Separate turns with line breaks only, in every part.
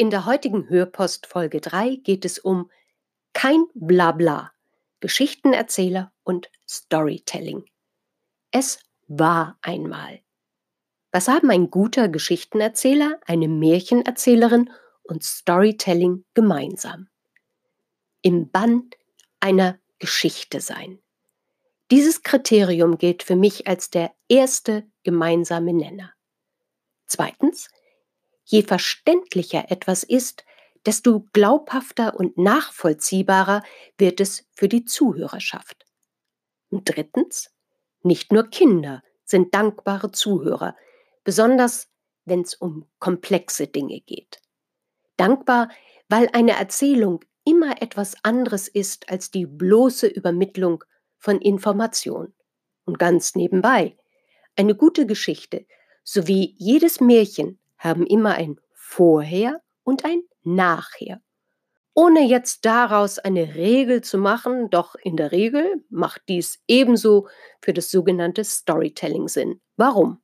In der heutigen Hörpost Folge 3 geht es um kein Blabla, Geschichtenerzähler und Storytelling. Es war einmal. Was haben ein guter Geschichtenerzähler, eine Märchenerzählerin und Storytelling gemeinsam? Im Bann einer Geschichte sein. Dieses Kriterium gilt für mich als der erste gemeinsame Nenner. Zweitens, Je verständlicher etwas ist, desto glaubhafter und nachvollziehbarer wird es für die Zuhörerschaft. Und drittens, nicht nur Kinder sind dankbare Zuhörer, besonders wenn es um komplexe Dinge geht. Dankbar, weil eine Erzählung immer etwas anderes ist als die bloße Übermittlung von Information. Und ganz nebenbei, eine gute Geschichte sowie jedes Märchen haben immer ein Vorher und ein Nachher. Ohne jetzt daraus eine Regel zu machen, doch in der Regel macht dies ebenso für das sogenannte Storytelling Sinn. Warum?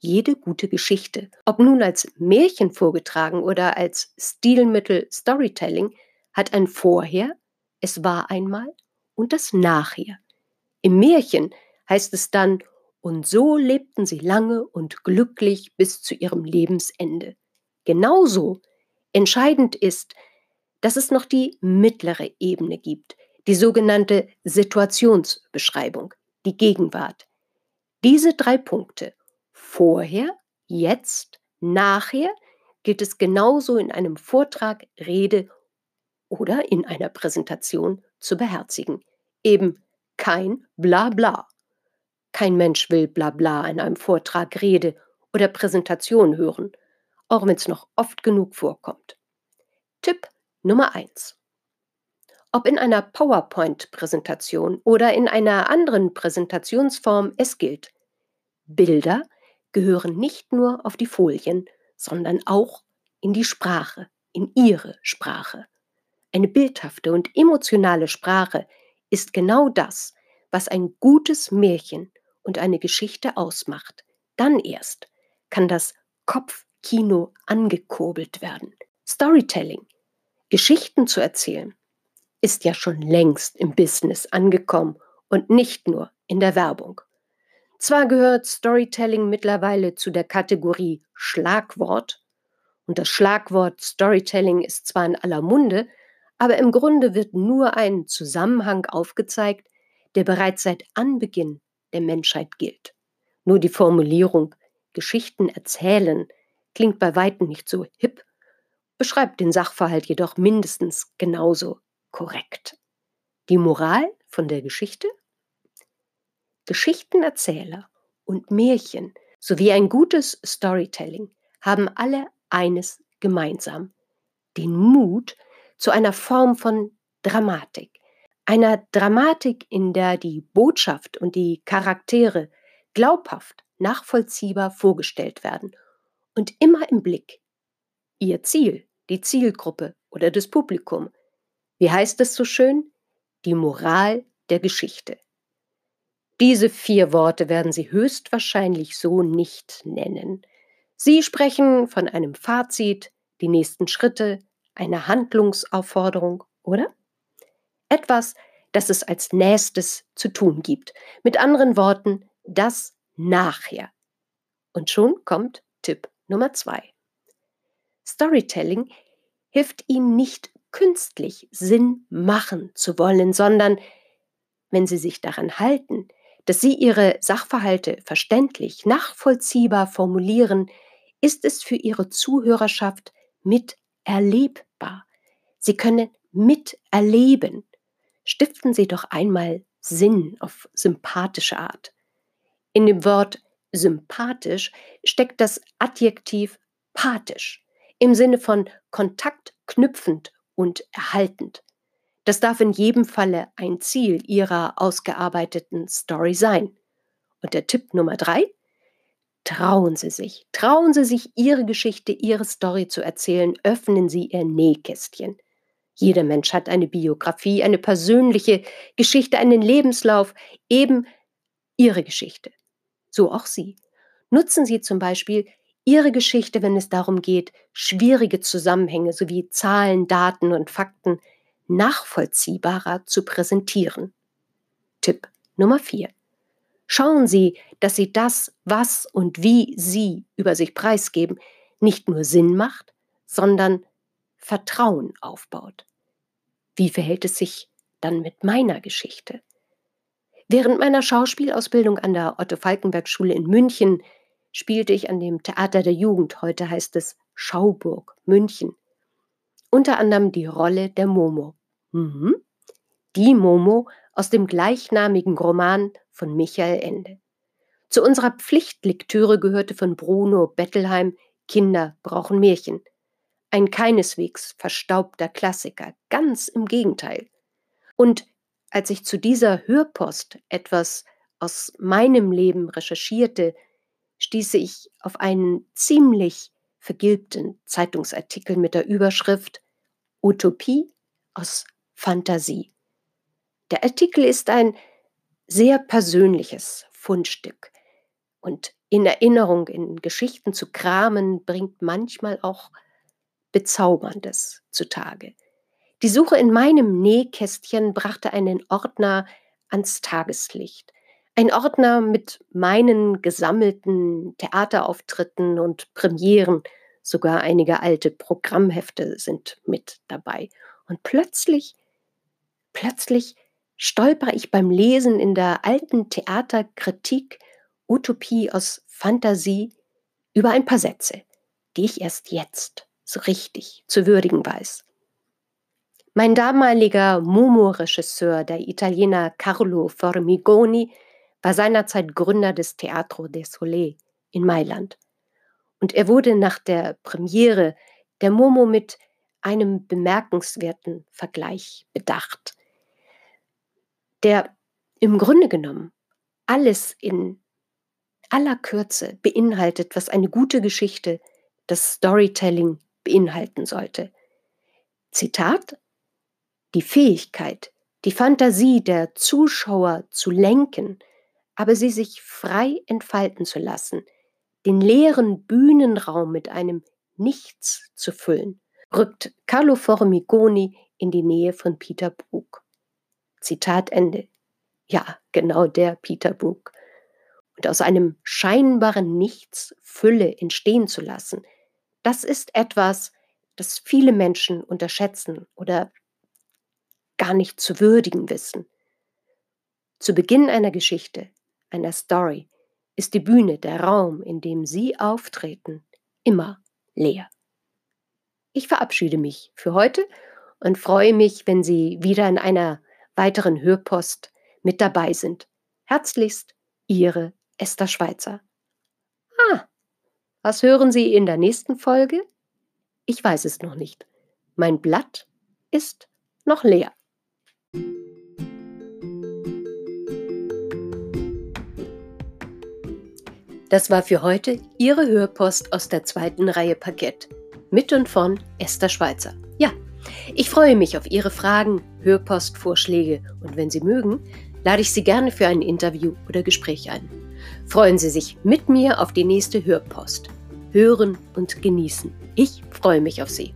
Jede gute Geschichte, ob nun als Märchen vorgetragen oder als Stilmittel Storytelling, hat ein Vorher, es war einmal, und das Nachher. Im Märchen heißt es dann, und so lebten sie lange und glücklich bis zu ihrem Lebensende. Genauso entscheidend ist, dass es noch die mittlere Ebene gibt, die sogenannte Situationsbeschreibung, die Gegenwart. Diese drei Punkte, vorher, jetzt, nachher, gilt es genauso in einem Vortrag, Rede oder in einer Präsentation zu beherzigen. Eben kein Blabla. Kein Mensch will Blabla in einem Vortrag, Rede oder Präsentation hören, auch wenn es noch oft genug vorkommt. Tipp Nummer 1. Ob in einer PowerPoint-Präsentation oder in einer anderen Präsentationsform, es gilt, Bilder gehören nicht nur auf die Folien, sondern auch in die Sprache, in ihre Sprache. Eine bildhafte und emotionale Sprache ist genau das, was ein gutes Märchen und eine Geschichte ausmacht. Dann erst kann das Kopfkino angekurbelt werden. Storytelling, Geschichten zu erzählen, ist ja schon längst im Business angekommen und nicht nur in der Werbung. Zwar gehört Storytelling mittlerweile zu der Kategorie Schlagwort, und das Schlagwort Storytelling ist zwar in aller Munde, aber im Grunde wird nur ein Zusammenhang aufgezeigt, der bereits seit Anbeginn der Menschheit gilt. Nur die Formulierung Geschichten erzählen klingt bei weitem nicht so hip, beschreibt den Sachverhalt jedoch mindestens genauso korrekt. Die Moral von der Geschichte? Geschichtenerzähler und Märchen sowie ein gutes Storytelling haben alle eines gemeinsam, den Mut zu einer Form von Dramatik, einer Dramatik, in der die Botschaft und die Charaktere glaubhaft, nachvollziehbar vorgestellt werden und immer im Blick. Ihr Ziel, die Zielgruppe oder das Publikum. Wie heißt es so schön? Die Moral der Geschichte. Diese vier Worte werden Sie höchstwahrscheinlich so nicht nennen. Sie sprechen von einem Fazit, die nächsten Schritte, einer Handlungsaufforderung, oder? Etwas, das es als nächstes zu tun gibt. Mit anderen Worten, das nachher. Und schon kommt Tipp Nummer zwei. Storytelling hilft Ihnen nicht künstlich Sinn machen zu wollen, sondern wenn Sie sich daran halten, dass Sie Ihre Sachverhalte verständlich, nachvollziehbar formulieren, ist es für Ihre Zuhörerschaft miterlebbar. Sie können miterleben, stiften Sie doch einmal Sinn auf sympathische Art. In dem Wort sympathisch steckt das Adjektiv pathisch im Sinne von Kontakt verknüpfend und erhaltend. Das darf in jedem Falle ein Ziel Ihrer ausgearbeiteten Story sein. Und der Tipp Nummer drei, trauen Sie sich, trauen Sie sich, Ihre Geschichte, Ihre Story zu erzählen, öffnen Sie Ihr Nähkästchen. Jeder Mensch hat eine Biografie, eine persönliche Geschichte, einen Lebenslauf, eben Ihre Geschichte. So auch Sie. Nutzen Sie zum Beispiel Ihre Geschichte, wenn es darum geht, schwierige Zusammenhänge sowie Zahlen, Daten und Fakten nachvollziehbarer zu präsentieren. Tipp Nummer 4. Schauen Sie, dass Sie das, was und wie Sie über sich preisgeben, nicht nur Sinn macht, sondern Vertrauen aufbaut. Wie verhält es sich dann mit meiner Geschichte? Während meiner Schauspielausbildung an der Otto Falkenberg Schule in München spielte ich an dem Theater der Jugend, heute heißt es Schauburg, München. Unter anderem die Rolle der Momo. Mhm. Die Momo aus dem gleichnamigen Roman von Michael Ende. Zu unserer Pflichtlektüre gehörte von Bruno Bettelheim Kinder brauchen Märchen. Ein keineswegs verstaubter Klassiker, ganz im Gegenteil. Und als ich zu dieser Hörpost etwas aus meinem Leben recherchierte, stieße ich auf einen ziemlich vergilbten Zeitungsartikel mit der Überschrift Utopie aus Fantasie. Der Artikel ist ein sehr persönliches Fundstück und in Erinnerung, in Geschichten zu kramen, bringt manchmal auch Bezauberndes zutage. Die Suche in meinem Nähkästchen brachte einen Ordner ans Tageslicht. Ein Ordner mit meinen gesammelten Theaterauftritten und Premieren. Sogar einige alte Programmhefte sind mit dabei. Und plötzlich, plötzlich stolper ich beim Lesen in der alten Theaterkritik Utopie aus Fantasie über ein paar Sätze, die ich erst jetzt so richtig zu würdigen weiß. Mein damaliger Momo-Regisseur, der Italiener Carlo Formigoni, war seinerzeit Gründer des Teatro del Sole in Mailand. Und er wurde nach der Premiere der Momo mit einem bemerkenswerten Vergleich bedacht, der im Grunde genommen alles in aller Kürze beinhaltet, was eine gute Geschichte, das Storytelling beinhalten sollte. Zitat die Fähigkeit, die Fantasie der Zuschauer zu lenken, aber sie sich frei entfalten zu lassen, den leeren Bühnenraum mit einem Nichts zu füllen, rückt Carlo Formigoni in die Nähe von Peter Brook. Zitat Ende. Ja, genau der Peter Brook. Und aus einem scheinbaren Nichts Fülle entstehen zu lassen, das ist etwas, das viele Menschen unterschätzen oder gar nicht zu würdigen wissen. Zu Beginn einer Geschichte, einer Story, ist die Bühne, der Raum, in dem Sie auftreten, immer leer. Ich verabschiede mich für heute und freue mich, wenn Sie wieder in einer weiteren Hörpost mit dabei sind. Herzlichst, Ihre Esther Schweizer. Was hören Sie in der nächsten Folge? Ich weiß es noch nicht. Mein Blatt ist noch leer. Das war für heute Ihre Hörpost aus der zweiten Reihe Parkett. Mit und von Esther Schweizer. Ja, ich freue mich auf Ihre Fragen, Hörpostvorschläge und wenn Sie mögen, lade ich Sie gerne für ein Interview oder Gespräch ein. Freuen Sie sich mit mir auf die nächste Hörpost. Hören und genießen. Ich freue mich auf Sie.